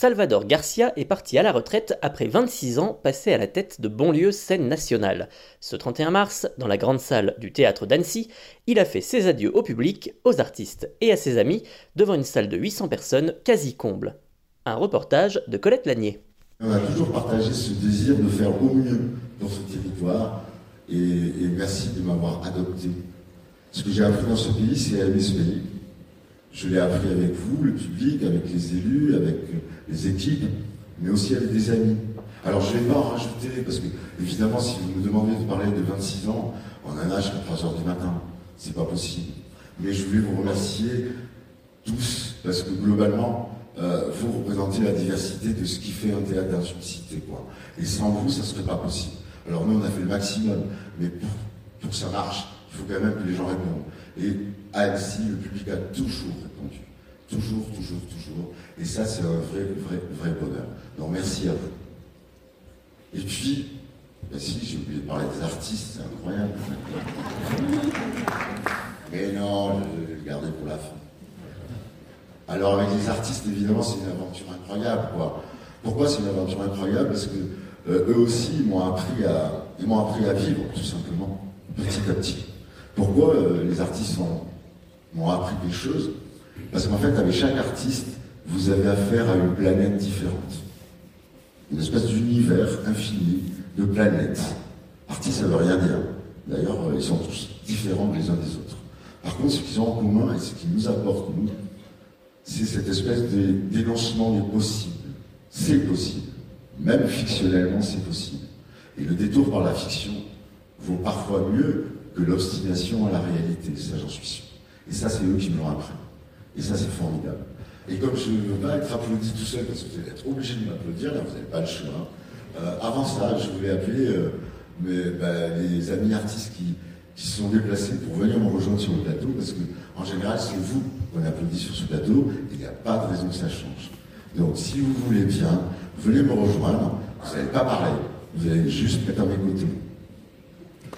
Salvador Garcia est parti à la retraite après 26 ans passés à la tête de Bonlieu Scène Nationale. Ce 31 mars, dans la grande salle du théâtre d'Annecy, il a fait ses adieux au public, aux artistes et à ses amis devant une salle de 800 personnes quasi comble. Un reportage de Colette Lanier. On a toujours partagé ce désir de faire au mieux dans ce territoire et, et merci de m'avoir adopté. Ce que j'ai appris dans ce pays, c'est à aimer ce pays je l'ai appris avec vous, le public, avec les élus, avec les équipes, mais aussi avec des amis. Alors je ne vais pas en rajouter, parce que évidemment, si vous me demandez de parler de 26 ans, on a un âge à 3 heures du matin. C'est pas possible. Mais je voulais vous remercier tous, parce que globalement, euh, vous représentez la diversité de ce qui fait un théâtre dans une cité. Quoi. Et sans vous, ça ne serait pas possible. Alors nous, on a fait le maximum, mais pour, pour que ça marche, faut quand même que les gens répondent. Et à le public a toujours répondu. Toujours, toujours, toujours. Et ça, c'est un vrai, vrai, vrai bonheur. Donc merci à vous. Et puis, ben si, j'ai oublié de parler des artistes, c'est incroyable. Mais non, je vais le garder pour la fin. Alors avec les artistes, évidemment, c'est une aventure incroyable. Quoi. Pourquoi c'est une aventure incroyable? Parce que euh, eux aussi, ils m'ont appris à, appris à vivre, tout simplement, petit à petit. Pourquoi euh, les artistes m'ont appris des choses Parce qu'en fait, avec chaque artiste, vous avez affaire à une planète différente. Une espèce d'univers infini de planètes. Artistes, ça ne veut rien dire. D'ailleurs, euh, ils sont tous différents les uns des autres. Par contre, ce qu'ils ont en commun et ce qui nous apporte, nous, c'est cette espèce de dénoncement des possibles. C'est possible. Même fictionnellement, c'est possible. Et le détour par la fiction vaut parfois mieux l'obstination à la réalité, ça j'en suis sûr. Et ça, c'est eux qui me l'ont appris. Et ça, c'est formidable. Et comme je ne veux pas être applaudi tout seul, parce que vous allez être obligé de m'applaudir, là, vous n'avez pas le choix. Euh, avant ça, je voulais appeler euh, mes, bah, amis artistes qui, qui se sont déplacés pour venir me rejoindre sur le plateau, parce que en général, c'est vous qu'on applaudit sur ce plateau, il n'y a pas de raison que ça change. Donc, si vous voulez bien, venez me rejoindre. Vous n'allez pas parler, vous allez juste être à mes.